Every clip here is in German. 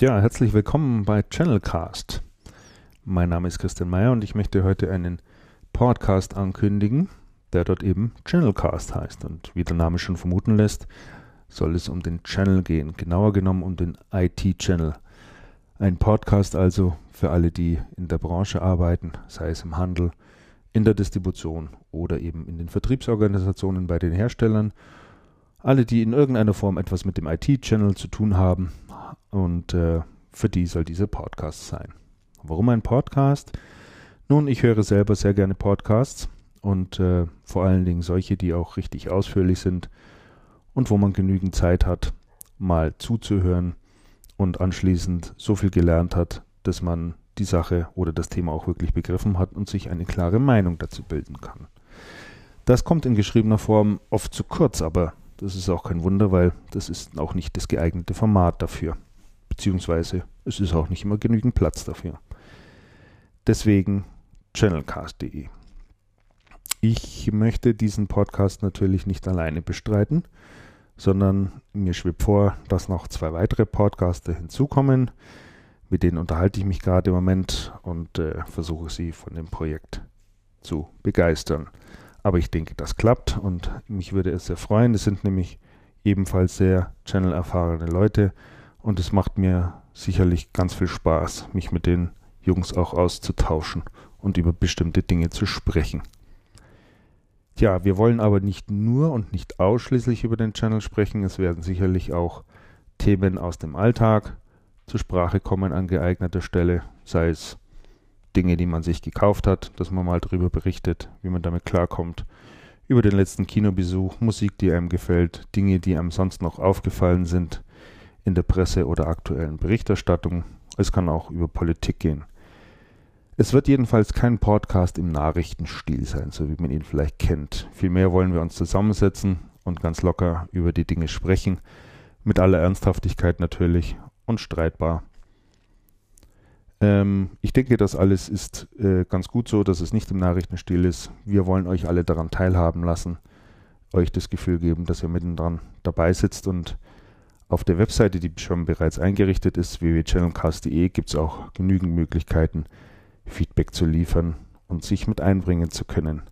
Ja, herzlich willkommen bei Channelcast. Mein Name ist Christian Meyer und ich möchte heute einen Podcast ankündigen, der dort eben Channelcast heißt. Und wie der Name schon vermuten lässt, soll es um den Channel gehen, genauer genommen um den IT-Channel. Ein Podcast also für alle, die in der Branche arbeiten, sei es im Handel, in der Distribution oder eben in den Vertriebsorganisationen bei den Herstellern. Alle, die in irgendeiner Form etwas mit dem IT-Channel zu tun haben, und äh, für die soll dieser Podcast sein. Warum ein Podcast? Nun, ich höre selber sehr gerne Podcasts und äh, vor allen Dingen solche, die auch richtig ausführlich sind und wo man genügend Zeit hat, mal zuzuhören und anschließend so viel gelernt hat, dass man die Sache oder das Thema auch wirklich begriffen hat und sich eine klare Meinung dazu bilden kann. Das kommt in geschriebener Form oft zu kurz, aber das ist auch kein Wunder, weil das ist auch nicht das geeignete Format dafür beziehungsweise es ist auch nicht immer genügend Platz dafür. Deswegen channelcast.de. Ich möchte diesen Podcast natürlich nicht alleine bestreiten, sondern mir schwebt vor, dass noch zwei weitere Podcaster hinzukommen. Mit denen unterhalte ich mich gerade im Moment und äh, versuche sie von dem Projekt zu begeistern. Aber ich denke, das klappt und mich würde es sehr freuen. Es sind nämlich ebenfalls sehr channel-erfahrene Leute, und es macht mir sicherlich ganz viel Spaß, mich mit den Jungs auch auszutauschen und über bestimmte Dinge zu sprechen. Tja, wir wollen aber nicht nur und nicht ausschließlich über den Channel sprechen. Es werden sicherlich auch Themen aus dem Alltag zur Sprache kommen an geeigneter Stelle, sei es Dinge, die man sich gekauft hat, dass man mal darüber berichtet, wie man damit klarkommt, über den letzten Kinobesuch, Musik, die einem gefällt, Dinge, die einem sonst noch aufgefallen sind, in der Presse oder aktuellen Berichterstattung. Es kann auch über Politik gehen. Es wird jedenfalls kein Podcast im Nachrichtenstil sein, so wie man ihn vielleicht kennt. Vielmehr wollen wir uns zusammensetzen und ganz locker über die Dinge sprechen, mit aller Ernsthaftigkeit natürlich und streitbar. Ähm, ich denke, das alles ist äh, ganz gut so, dass es nicht im Nachrichtenstil ist. Wir wollen euch alle daran teilhaben lassen, euch das Gefühl geben, dass ihr mittendran dabei sitzt und auf der Webseite, die schon bereits eingerichtet ist, www.channelcast.de, gibt es auch genügend Möglichkeiten, Feedback zu liefern und sich mit einbringen zu können.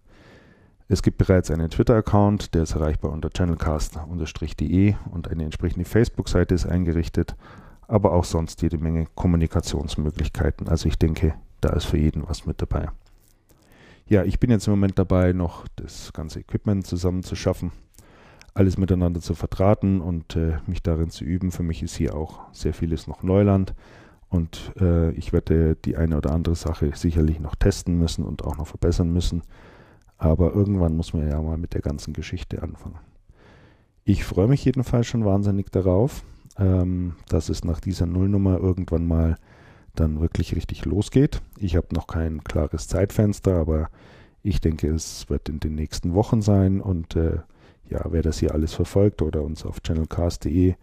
Es gibt bereits einen Twitter-Account, der ist erreichbar unter channelcast-de und eine entsprechende Facebook-Seite ist eingerichtet, aber auch sonst jede Menge Kommunikationsmöglichkeiten. Also ich denke, da ist für jeden was mit dabei. Ja, ich bin jetzt im Moment dabei, noch das ganze Equipment zusammenzuschaffen alles miteinander zu vertraten und äh, mich darin zu üben. Für mich ist hier auch sehr vieles noch Neuland und äh, ich werde die eine oder andere Sache sicherlich noch testen müssen und auch noch verbessern müssen. Aber irgendwann muss man ja mal mit der ganzen Geschichte anfangen. Ich freue mich jedenfalls schon wahnsinnig darauf, ähm, dass es nach dieser Nullnummer irgendwann mal dann wirklich richtig losgeht. Ich habe noch kein klares Zeitfenster, aber ich denke, es wird in den nächsten Wochen sein und äh, ja, wer das hier alles verfolgt oder uns auf channelcast.de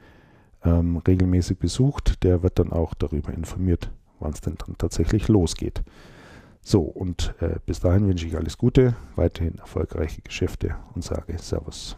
ähm, regelmäßig besucht, der wird dann auch darüber informiert, wann es denn dann tatsächlich losgeht. So, und äh, bis dahin wünsche ich alles Gute, weiterhin erfolgreiche Geschäfte und sage Servus.